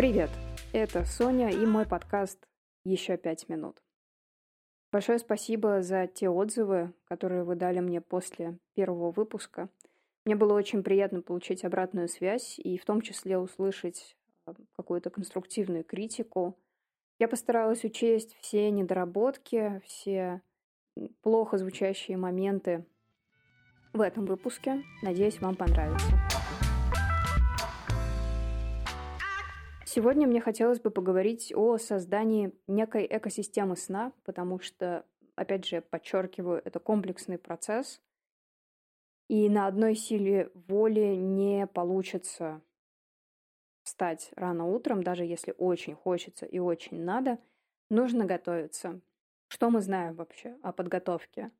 Привет, это Соня и мой подкаст «Еще пять минут». Большое спасибо за те отзывы, которые вы дали мне после первого выпуска. Мне было очень приятно получить обратную связь и в том числе услышать а, какую-то конструктивную критику. Я постаралась учесть все недоработки, все плохо звучащие моменты в этом выпуске. Надеюсь, вам понравится. Сегодня мне хотелось бы поговорить о создании некой экосистемы сна, потому что, опять же, подчеркиваю, это комплексный процесс, и на одной силе воли не получится встать рано утром, даже если очень хочется и очень надо, нужно готовиться. Что мы знаем вообще о подготовке?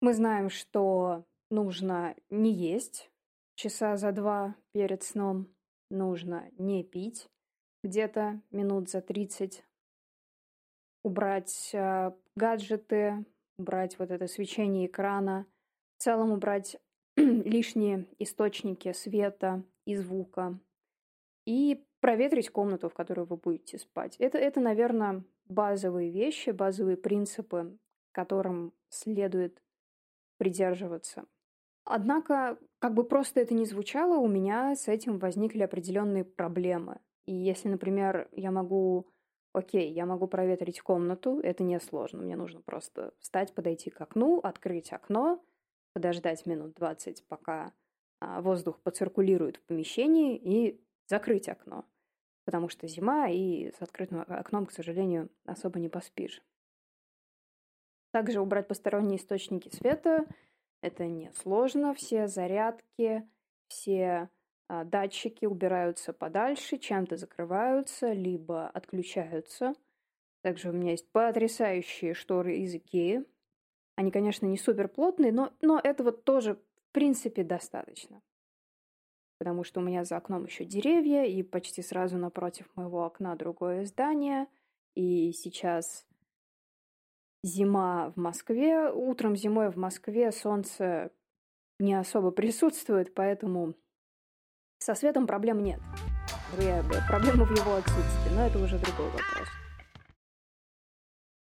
Мы знаем, что нужно не есть часа за два перед сном, нужно не пить, где-то минут за 30, убрать э, гаджеты, убрать вот это свечение экрана, в целом убрать лишние источники света и звука и проветрить комнату, в которой вы будете спать. Это, это, наверное, базовые вещи, базовые принципы, которым следует придерживаться. Однако, как бы просто это ни звучало, у меня с этим возникли определенные проблемы. И если, например, я могу, окей, я могу проветрить комнату, это несложно. Мне нужно просто встать, подойти к окну, открыть окно, подождать минут 20, пока а, воздух поциркулирует в помещении, и закрыть окно. Потому что зима, и с открытым окном, к сожалению, особо не поспишь. Также убрать посторонние источники света – это несложно. Все зарядки, все датчики убираются подальше, чем-то закрываются, либо отключаются. Также у меня есть потрясающие шторы из Икеи. Они, конечно, не супер плотные, но, но этого тоже, в принципе, достаточно. Потому что у меня за окном еще деревья, и почти сразу напротив моего окна другое здание. И сейчас зима в Москве. Утром зимой в Москве солнце не особо присутствует, поэтому со светом проблем нет. Проблема в его отсутствии, но это уже другой вопрос.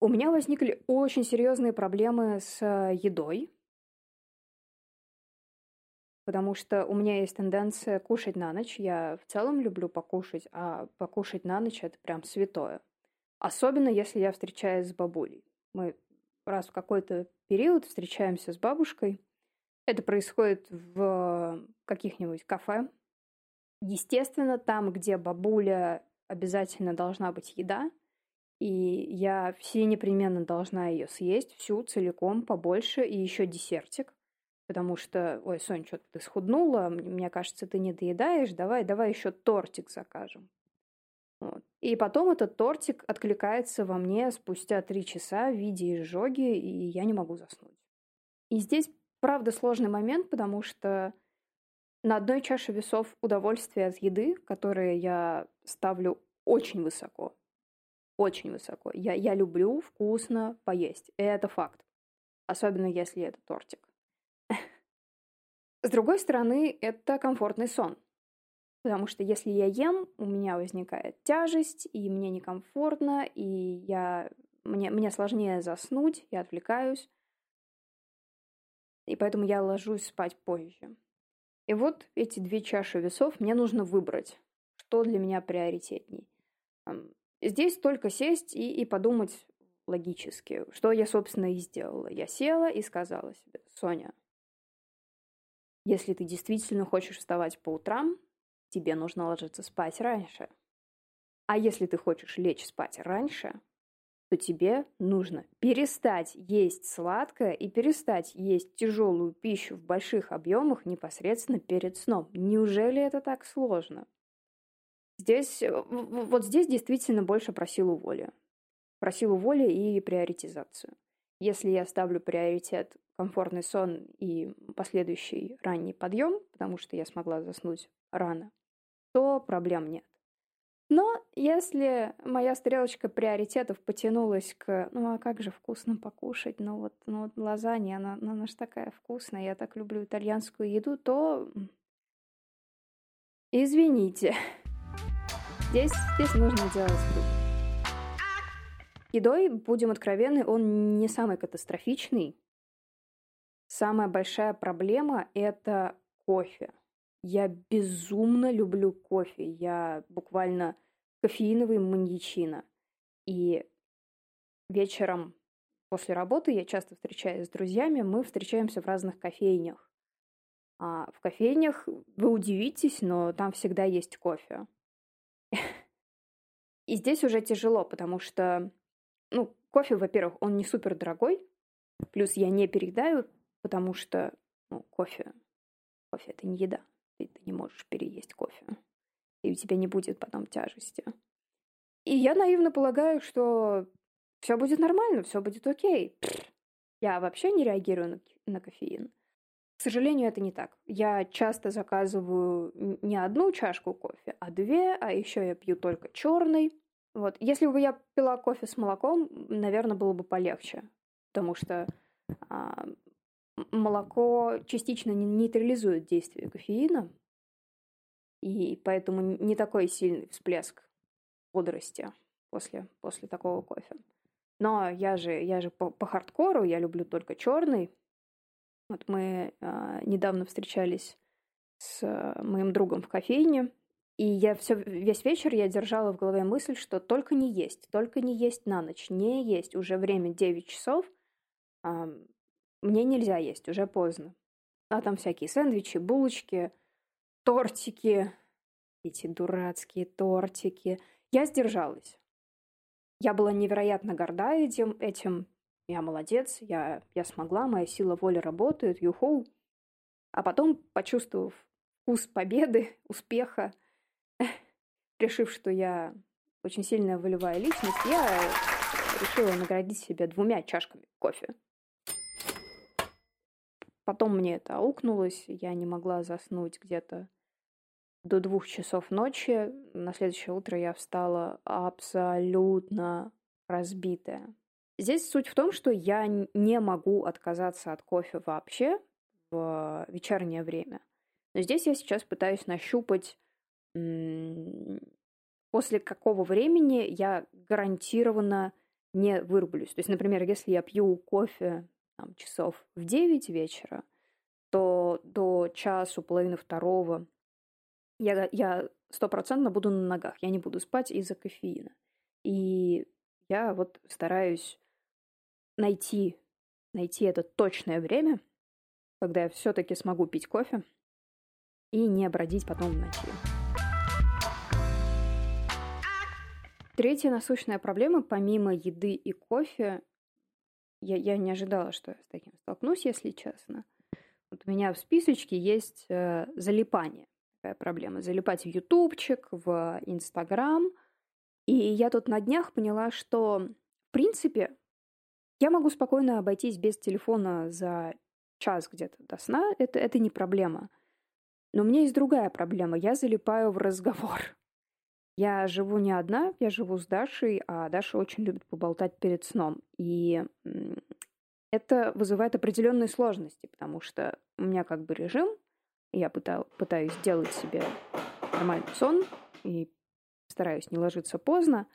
У меня возникли очень серьезные проблемы с э, едой, потому что у меня есть тенденция кушать на ночь. Я в целом люблю покушать, а покушать на ночь это прям святое. Особенно если я встречаюсь с бабулей. Мы раз в какой-то период встречаемся с бабушкой. Это происходит в каких-нибудь кафе, Естественно, там, где бабуля, обязательно должна быть еда, и я все непременно должна ее съесть, всю, целиком, побольше, и еще десертик. Потому что, ой, Сонь, что-то ты схуднула, мне кажется, ты не доедаешь, давай, давай еще тортик закажем. Вот. И потом этот тортик откликается во мне спустя три часа в виде изжоги, и я не могу заснуть. И здесь, правда, сложный момент, потому что на одной чаше весов удовольствие от еды, которое я ставлю очень высоко. Очень высоко. Я, я люблю вкусно поесть. И это факт. Особенно если это тортик. С другой стороны, это комфортный сон. Потому что если я ем, у меня возникает тяжесть, и мне некомфортно, и я, мне, мне сложнее заснуть, я отвлекаюсь. И поэтому я ложусь спать позже. И вот эти две чаши весов мне нужно выбрать, что для меня приоритетней. Здесь только сесть и, и подумать логически, что я, собственно, и сделала. Я села и сказала себе, Соня, если ты действительно хочешь вставать по утрам, тебе нужно ложиться спать раньше. А если ты хочешь лечь спать раньше, то тебе нужно перестать есть сладкое и перестать есть тяжелую пищу в больших объемах непосредственно перед сном. Неужели это так сложно? Здесь, э, вот здесь действительно больше про силу воли. Про силу воли и приоритизацию. Если я ставлю приоритет комфортный сон и последующий ранний подъем, потому что я смогла заснуть рано, то проблем нет. Но если моя стрелочка приоритетов потянулась к, ну а как же вкусно покушать, ну вот, ну вот лазанья, она, она же такая вкусная, я так люблю итальянскую еду, то извините. Здесь, здесь нужно делать. Едой, будем откровенны, он не самый катастрофичный. Самая большая проблема – это кофе. Я безумно люблю кофе. Я буквально кофеиновый маньячина. И вечером после работы я часто встречаюсь с друзьями, мы встречаемся в разных кофейнях. А в кофейнях вы удивитесь, но там всегда есть кофе. И здесь уже тяжело, потому что, ну, кофе, во-первых, он не супер дорогой, плюс я не переедаю, потому что, ну, кофе, кофе это не еда, ты, ты не можешь переесть кофе, и у тебя не будет потом тяжести. И я наивно полагаю, что все будет нормально, все будет окей. Я вообще не реагирую на, на кофеин. К сожалению, это не так. Я часто заказываю не одну чашку кофе, а две, а еще я пью только черный. Вот. Если бы я пила кофе с молоком, наверное, было бы полегче, потому что а, молоко частично нейтрализует действие кофеина, и поэтому не такой сильный всплеск бодрости после, после такого кофе. Но я же, я же по, по хардкору, я люблю только черный, вот мы э, недавно встречались с э, моим другом в кофейне, и я все, весь вечер я держала в голове мысль, что только не есть, только не есть на ночь, не есть. Уже время 9 часов, мне нельзя есть, уже поздно. А там всякие сэндвичи, булочки, тортики, эти дурацкие тортики. Я сдержалась. Я была невероятно горда этим, этим я молодец, я, я смогла, моя сила воли работает, юхоу. А потом, почувствовав вкус победы, успеха, решив, что я очень сильная волевая личность, я решила наградить себя двумя чашками кофе. Потом мне это аукнулось, я не могла заснуть где-то до двух часов ночи. На следующее утро я встала абсолютно разбитая. Здесь суть в том, что я не могу отказаться от кофе вообще в вечернее время. Но здесь я сейчас пытаюсь нащупать, после какого времени я гарантированно не вырублюсь. То есть, например, если я пью кофе там, часов в 9 вечера, то до часу, половины второго я, я стопроцентно буду на ногах. Я не буду спать из-за кофеина. И я вот стараюсь найти, найти это точное время, когда я все-таки смогу пить кофе и не бродить потом в ночи. Третья насущная проблема, помимо еды и кофе, я, я не ожидала, что я с таким столкнусь, если честно. Вот у меня в списочке есть э, залипание. Такая проблема. Залипать в ютубчик, в инстаграм. И я тут на днях поняла, что, в принципе, я могу спокойно обойтись без телефона за час где-то до сна, это, это не проблема. Но у меня есть другая проблема. Я залипаю в разговор. Я живу не одна, я живу с Дашей, а Даша очень любит поболтать перед сном. И это вызывает определенные сложности, потому что у меня как бы режим, я пытаю, пытаюсь сделать себе нормальный сон и стараюсь не ложиться поздно,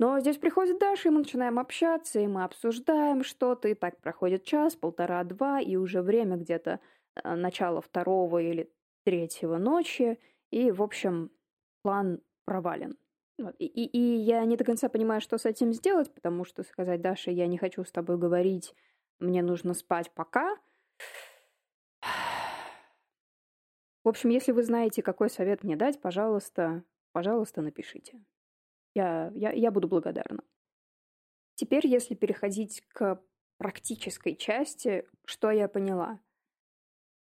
но здесь приходит Даша, и мы начинаем общаться, и мы обсуждаем что-то, и так проходит час, полтора, два, и уже время где-то э, начало второго или третьего ночи, и, в общем, план провален. Вот. И, и, и я не до конца понимаю, что с этим сделать, потому что сказать, Даша, я не хочу с тобой говорить, мне нужно спать пока. В общем, если вы знаете, какой совет мне дать, пожалуйста, пожалуйста, напишите. Я, я, я буду благодарна. Теперь, если переходить к практической части, что я поняла?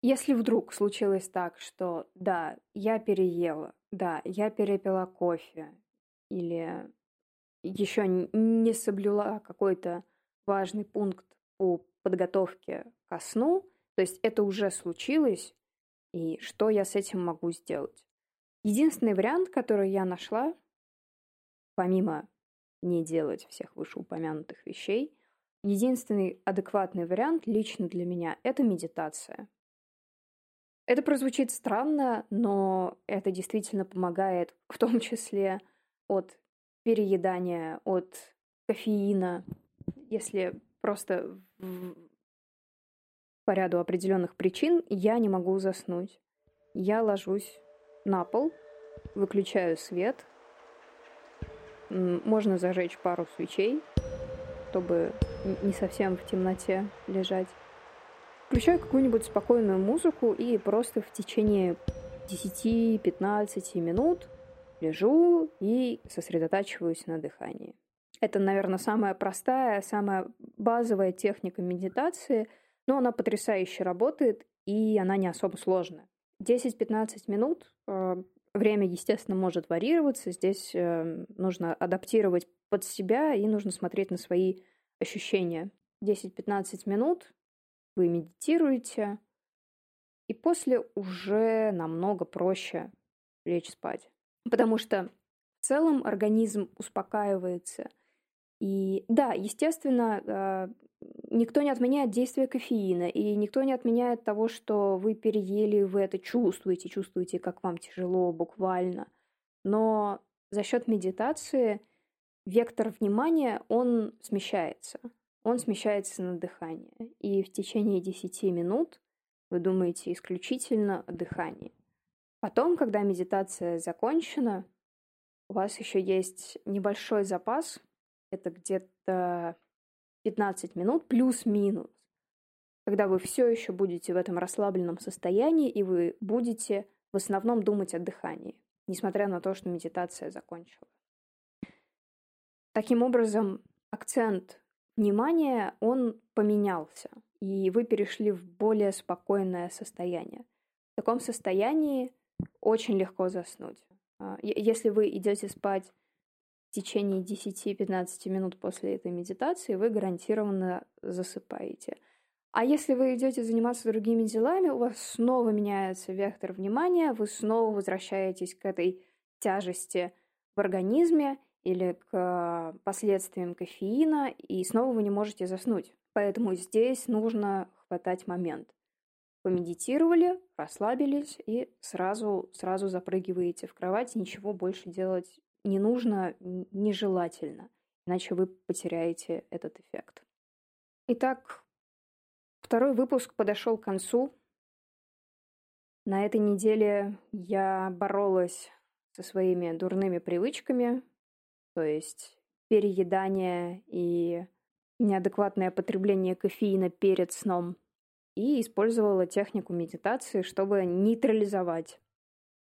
Если вдруг случилось так, что да, я переела, да, я перепила кофе, или еще не соблюла какой-то важный пункт по подготовке ко сну, то есть это уже случилось, и что я с этим могу сделать? Единственный вариант, который я нашла, помимо не делать всех вышеупомянутых вещей, единственный адекватный вариант лично для меня – это медитация. Это прозвучит странно, но это действительно помогает, в том числе от переедания, от кофеина, если просто по ряду определенных причин я не могу заснуть. Я ложусь на пол, выключаю свет, можно зажечь пару свечей, чтобы не совсем в темноте лежать. Включаю какую-нибудь спокойную музыку и просто в течение 10-15 минут лежу и сосредотачиваюсь на дыхании. Это, наверное, самая простая, самая базовая техника медитации, но она потрясающе работает, и она не особо сложная. 10-15 минут э, Время, естественно, может варьироваться. Здесь э, нужно адаптировать под себя и нужно смотреть на свои ощущения. 10-15 минут вы медитируете, и после уже намного проще лечь спать. Потому что в целом организм успокаивается. И да, естественно, э, никто не отменяет действие кофеина, и никто не отменяет того, что вы переели, вы это чувствуете, чувствуете, как вам тяжело буквально. Но за счет медитации вектор внимания, он смещается. Он смещается на дыхание. И в течение 10 минут вы думаете исключительно о дыхании. Потом, когда медитация закончена, у вас еще есть небольшой запас. Это где-то 15 минут плюс-минус, когда вы все еще будете в этом расслабленном состоянии, и вы будете в основном думать о дыхании, несмотря на то, что медитация закончилась. Таким образом, акцент внимания, он поменялся, и вы перешли в более спокойное состояние. В таком состоянии очень легко заснуть. А, если вы идете спать в течение 10-15 минут после этой медитации вы гарантированно засыпаете. А если вы идете заниматься другими делами, у вас снова меняется вектор внимания, вы снова возвращаетесь к этой тяжести в организме или к последствиям кофеина, и снова вы не можете заснуть. Поэтому здесь нужно хватать момент. Помедитировали, расслабились и сразу, сразу запрыгиваете в кровать, ничего больше делать не нужно, нежелательно, иначе вы потеряете этот эффект. Итак, второй выпуск подошел к концу. На этой неделе я боролась со своими дурными привычками, то есть переедание и неадекватное потребление кофеина перед сном, и использовала технику медитации, чтобы нейтрализовать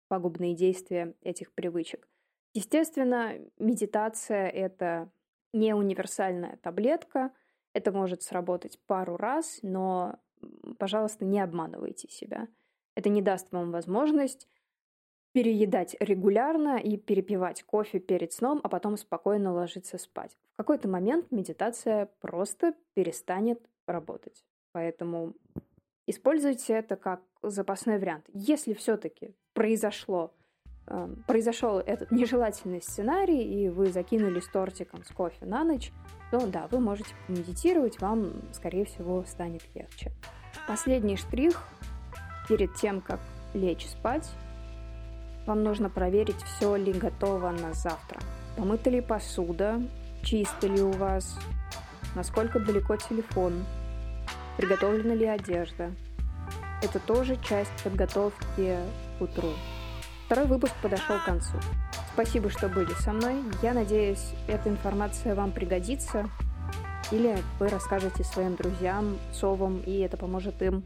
пагубные действия этих привычек. Естественно, медитация — это не универсальная таблетка, это может сработать пару раз, но, пожалуйста, не обманывайте себя. Это не даст вам возможность переедать регулярно и перепивать кофе перед сном, а потом спокойно ложиться спать. В какой-то момент медитация просто перестанет работать. Поэтому используйте это как запасной вариант. Если все-таки произошло Эм, произошел этот нежелательный сценарий, и вы закинулись тортиком с кофе на ночь, то да, вы можете медитировать, вам, скорее всего, станет легче. Последний штрих перед тем, как лечь спать, вам нужно проверить, все ли готово на завтра. Помыта ли посуда, чисто ли у вас, насколько далеко телефон, приготовлена ли одежда. Это тоже часть подготовки к утру. Второй выпуск подошел к концу. Спасибо, что были со мной. Я надеюсь, эта информация вам пригодится. Или вы расскажете своим друзьям, совам, и это поможет им